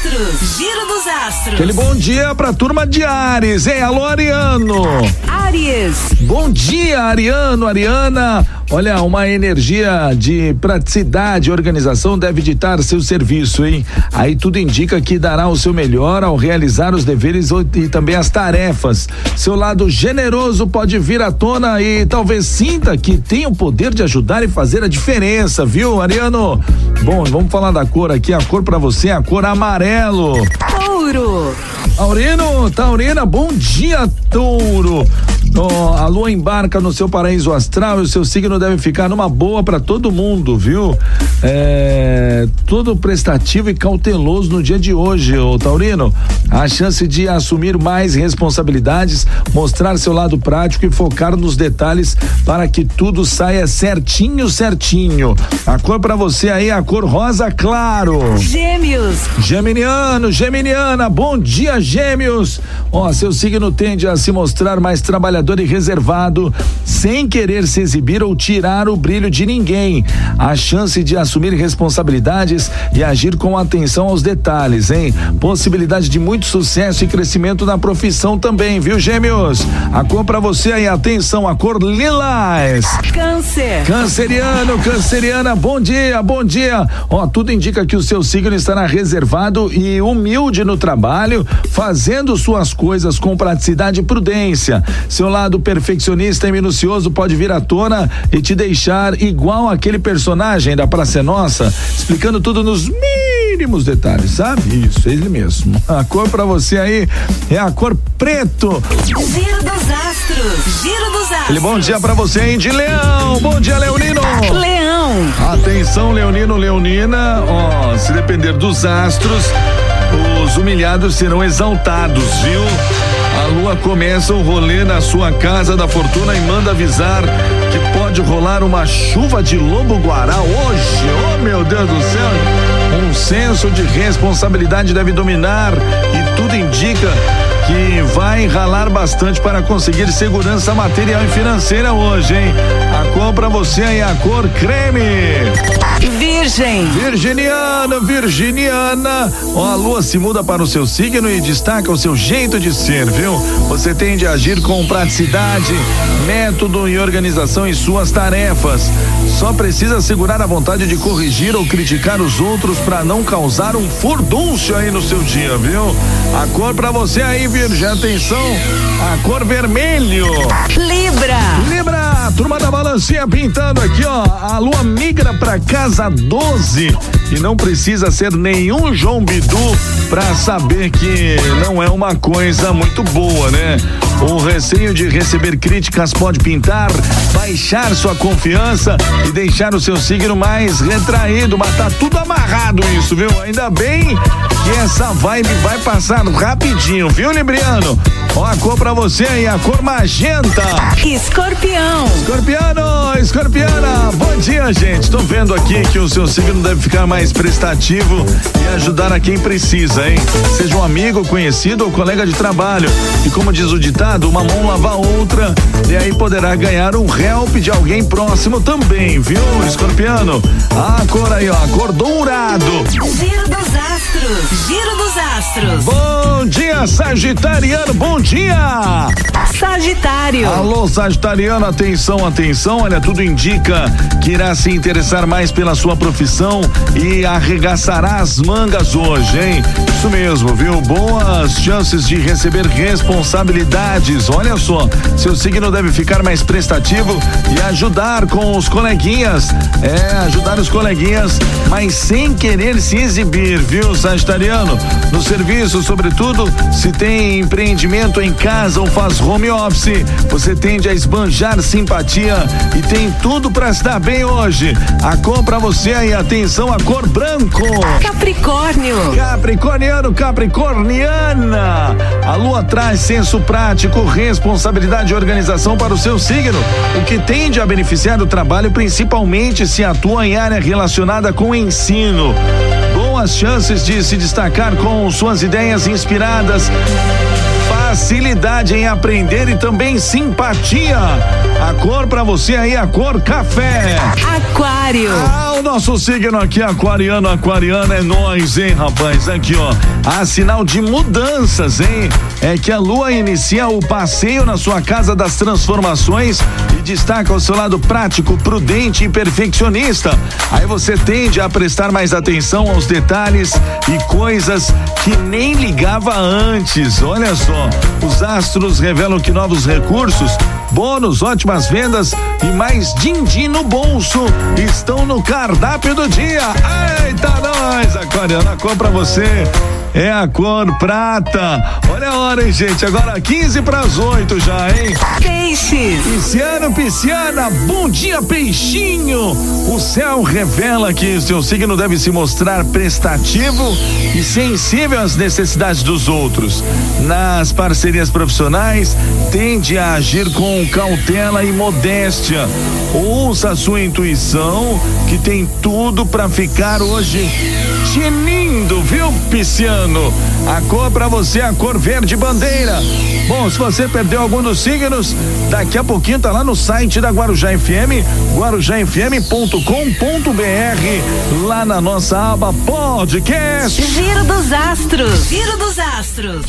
astros. Giro dos astros. Aquele bom dia pra turma de Ares, hein? Alô, Ariano. Aries. Bom dia, Ariano, Ariana. Olha, uma energia de praticidade, organização deve ditar seu serviço, hein? Aí tudo indica que dará o seu melhor ao realizar os deveres e também as tarefas. Seu lado generoso pode vir à tona e talvez sinta que tem o poder de ajudar e fazer a diferença, viu, Ariano? Bom, vamos falar da cor aqui. A cor para você é a cor amarelo. Touro. Taurino, Taurina, bom dia, touro. Oh, a lua embarca no seu paraíso astral e o seu signo deve ficar numa boa para todo mundo, viu? É, todo prestativo e cauteloso no dia de hoje, ô Taurino. A chance de assumir mais responsabilidades, mostrar seu lado prático e focar nos detalhes para que tudo saia certinho, certinho. A cor para você aí é a cor rosa claro. Gêmeos. Geminiano, Geminiana, bom dia, Gêmeos. Ó, oh, seu signo tende a se mostrar mais trabalhador e reservado, sem querer se exibir ou tirar o brilho de ninguém. A chance de assumir responsabilidades e agir com atenção aos detalhes, hein? Possibilidade de muito sucesso e crescimento na profissão também, viu, Gêmeos? A cor para você aí, atenção, a cor lilás. Câncer. Canceriano, canceriana, bom dia, bom dia. Ó, tudo indica que o seu signo estará reservado e humilde no trabalho, fazendo suas coisas com praticidade e prudência. Seu lado perfeccionista e minucioso pode vir à tona e te deixar igual aquele personagem da Praça é Nossa, explicando tudo nos mínimos detalhes, sabe? Isso, ele mesmo. A cor para você aí é a cor preto. Giro dos astros. Giro dos astros. Ele bom dia para você, hein, de Leão. Bom dia, Leonino. Leão. Atenção, Leonino, Leonina. Ó, se depender dos astros, os humilhados serão exaltados, viu? A lua começa o rolê na sua casa da fortuna e manda avisar que pode rolar uma chuva de lobo guará hoje. Oh, meu Deus do céu! Um senso de responsabilidade deve dominar e tudo indica que vai ralar bastante para conseguir segurança material e financeira hoje, hein? A cor pra você aí, a cor creme. Virgem. Virginiana, Virginiana. Ó, a lua se muda para o seu signo e destaca o seu jeito de ser, viu? Você tende a agir com praticidade, método e organização em suas tarefas. Só precisa segurar a vontade de corrigir ou criticar os outros para não causar um furdúncio aí no seu dia, viu? A cor pra você aí, Virgem, atenção, a cor vermelho. Libra. Libra, turma da balancinha pintando aqui, ó. A lua migra pra casa 12 e não precisa ser nenhum João Bidu pra saber que não é uma coisa muito boa, né? O receio de receber críticas pode pintar, baixar sua confiança e deixar o seu signo mais retraído, mas tá tudo amarrado isso, viu? Ainda bem que essa vibe vai passar rapidinho, viu, Libriano? Ó, a cor pra você aí, a cor magenta. Escorpião. Escorpiano, escorpiana, bom dia, gente. Tô vendo aqui que o seu signo deve ficar mais prestativo e ajudar a quem precisa, hein? Seja um amigo, conhecido ou colega de trabalho. E como diz o ditado, uma mão lava a outra e aí poderá ganhar um help de alguém próximo também, viu, escorpiano? A cor aí, ó, a cor dourado. Giro dos astros. Giro dos astros. Bom dia, Sagitariano, bom dia! Sagitário. Alô, Sagitariano, atenção, atenção. Olha, tudo indica que irá se interessar mais pela sua profissão e arregaçará as mangas hoje, hein? Isso mesmo, viu? Boas chances de receber responsabilidades. Olha só, seu signo deve ficar mais prestativo e ajudar com os coleguinhas. É, ajudar os coleguinhas, mas sem querer se exibir, viu, Sagitariano? No serviço, sobretudo, se tem empreendimento em casa ou faz home office, você tende a esbanjar simpatia e tem tudo para estar bem hoje. A cor pra você aí, atenção, a cor branco. Capricórnio. Capricorniano, Capricorniana. A lua traz senso prático, responsabilidade e organização para o seu signo, o que tende a beneficiar o trabalho, principalmente se atua em área relacionada com o ensino. Boas chances de se destacar com suas ideias inspiradas facilidade em aprender e também simpatia. A cor para você aí, a cor café. Aquário. Ah, nosso signo aqui, aquariano, aquariano, é nós, hein, rapaz? Aqui, ó. Há sinal de mudanças, hein? É que a lua inicia o passeio na sua casa das transformações e destaca o seu lado prático, prudente e perfeccionista. Aí você tende a prestar mais atenção aos detalhes e coisas que nem ligava antes. Olha só, os astros revelam que novos recursos, bônus, ótimas vendas e mais din-din no bolso estão no cardápio do dia. Eita, nós, aquariana, compra você é a cor prata. Olha a hora, hein, gente? Agora 15 para as 8 já, hein? Peixes. Pisciano, pisciana, bom dia, peixinho. O céu revela que seu signo deve se mostrar prestativo e sensível às necessidades dos outros. Nas parcerias profissionais, tende a agir com cautela e modéstia. Ouça a sua intuição, que tem tudo para ficar hoje tinindo, viu, pisciano? A cor para você é a cor verde bandeira. Bom, se você perdeu algum dos signos, daqui a pouquinho tá lá no site da Guarujá FM, guarujafm.com.br, lá na nossa aba podcast. Giro dos astros. Giro dos astros.